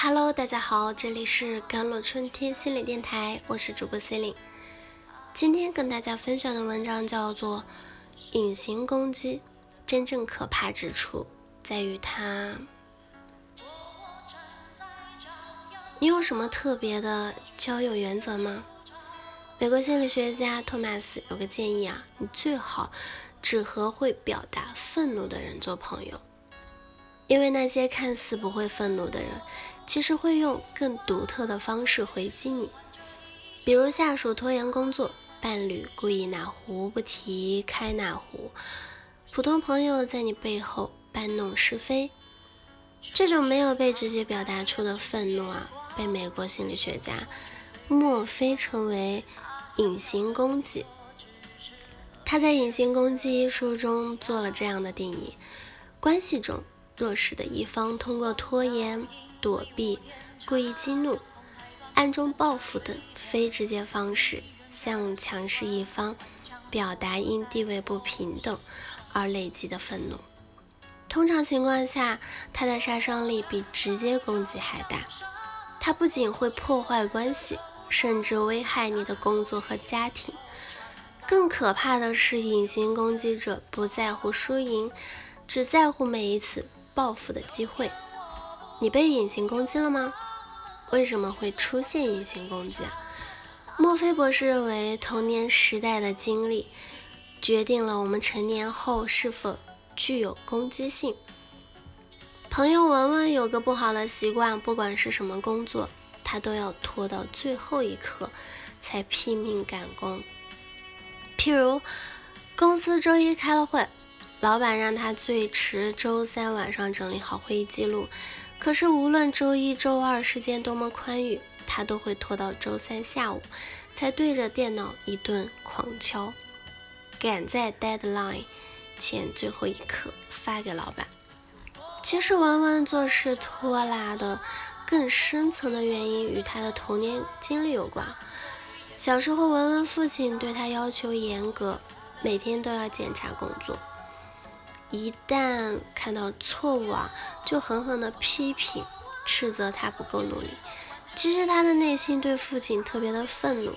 Hello，大家好，这里是甘露春天心理电台，我是主播 C e 今天跟大家分享的文章叫做《隐形攻击》，真正可怕之处在于它。你有什么特别的交友原则吗？美国心理学家托马斯有个建议啊，你最好只和会表达愤怒的人做朋友，因为那些看似不会愤怒的人。其实会用更独特的方式回击你，比如下属拖延工作，伴侣故意哪壶不提开哪壶，普通朋友在你背后搬弄是非。这种没有被直接表达出的愤怒啊，被美国心理学家墨菲称为隐形攻击。他在《隐形攻击》一书中做了这样的定义：关系中弱势的一方通过拖延。躲避、故意激怒、暗中报复等非直接方式，向强势一方表达因地位不平等而累积的愤怒。通常情况下，它的杀伤力比直接攻击还大。它不仅会破坏关系，甚至危害你的工作和家庭。更可怕的是，隐形攻击者不在乎输赢，只在乎每一次报复的机会。你被隐形攻击了吗？为什么会出现隐形攻击？墨菲博士认为，童年时代的经历决定了我们成年后是否具有攻击性。朋友文文有个不好的习惯，不管是什么工作，他都要拖到最后一刻才拼命赶工。譬如，公司周一开了会，老板让他最迟周三晚上整理好会议记录。可是，无论周一、周二时间多么宽裕，他都会拖到周三下午才对着电脑一顿狂敲，赶在 deadline 前最后一刻发给老板。其实，文文做事拖拉的更深层的原因与他的童年经历有关。小时候，文文父亲对他要求严格，每天都要检查工作。一旦看到错误啊，就狠狠的批评、斥责他不够努力。其实他的内心对父亲特别的愤怒，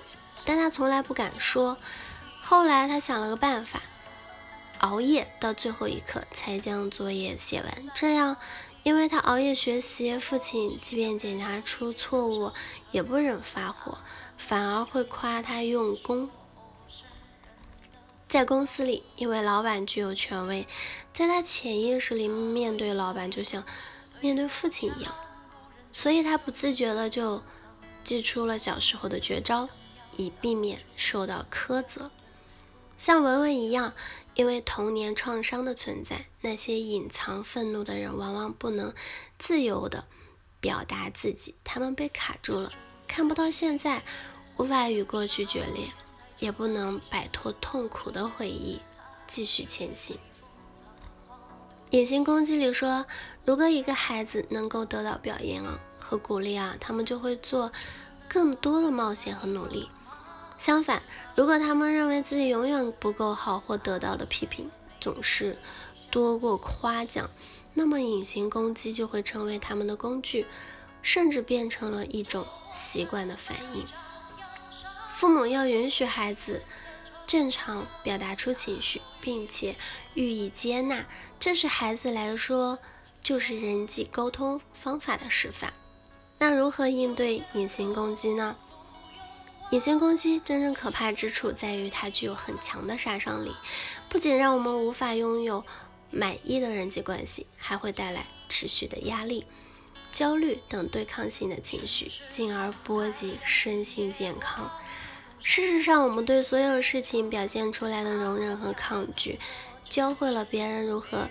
但他从来不敢说。后来他想了个办法，熬夜到最后一刻才将作业写完。这样，因为他熬夜学习，父亲即便检查出错误，也不忍发火，反而会夸他用功。在公司里，因为老板具有权威，在他潜意识里，面对老板就像面对父亲一样，所以他不自觉的就祭出了小时候的绝招，以避免受到苛责。像文文一样，因为童年创伤的存在，那些隐藏愤怒的人往往不能自由的表达自己，他们被卡住了，看不到现在，无法与过去决裂。也不能摆脱痛苦的回忆，继续前行。隐形攻击里说，如果一个孩子能够得到表扬和鼓励啊，他们就会做更多的冒险和努力。相反，如果他们认为自己永远不够好或得到的批评总是多过夸奖，那么隐形攻击就会成为他们的工具，甚至变成了一种习惯的反应。父母要允许孩子正常表达出情绪，并且予以接纳，这是孩子来说就是人际沟通方法的示范。那如何应对隐形攻击呢？隐形攻击真正可怕之处在于它具有很强的杀伤力，不仅让我们无法拥有满意的人际关系，还会带来持续的压力、焦虑等对抗性的情绪，进而波及身心健康。事实上，我们对所有事情表现出来的容忍和抗拒，教会了别人如何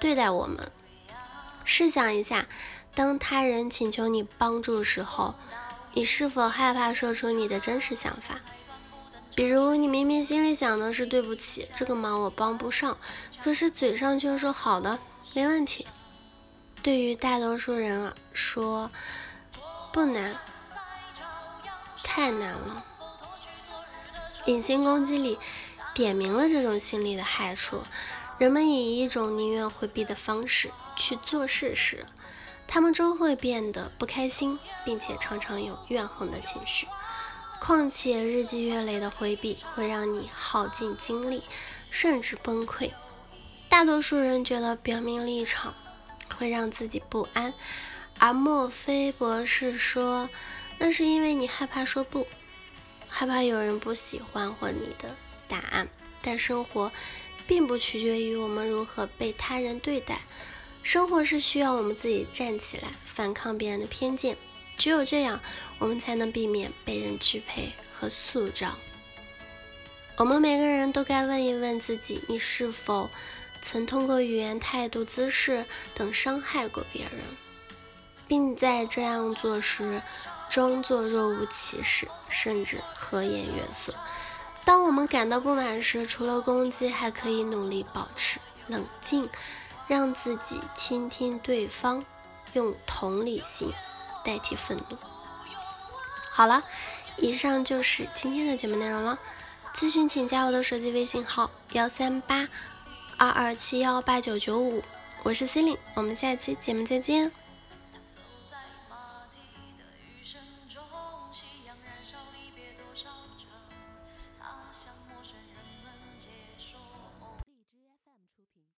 对待我们。试想一下，当他人请求你帮助时候，你是否害怕说出你的真实想法？比如，你明明心里想的是对不起，这个忙我帮不上，可是嘴上却说好的，没问题。对于大多数人啊，说不难，太难了。隐形攻击里点明了这种心理的害处。人们以一种宁愿回避的方式去做事时，他们终会变得不开心，并且常常有怨恨的情绪。况且日积月累的回避会让你耗尽精力，甚至崩溃。大多数人觉得表明立场会让自己不安，而墨菲博士说，那是因为你害怕说不，害怕有人不喜欢或你的答案。但生活并不取决于我们如何被他人对待，生活是需要我们自己站起来反抗别人的偏见。只有这样，我们才能避免被人支配和塑造。我们每个人都该问一问自己：你是否曾通过语言、态度、姿势等伤害过别人，并在这样做时装作若无其事，甚至和颜悦色？当我们感到不满时，除了攻击，还可以努力保持冷静，让自己倾听对方，用同理心。代替愤怒。好了，以上就是今天的节目内容了。咨询请加我的手机微信号：幺三八二二七幺八九九五，我是 Celine，，我们下期节目再见。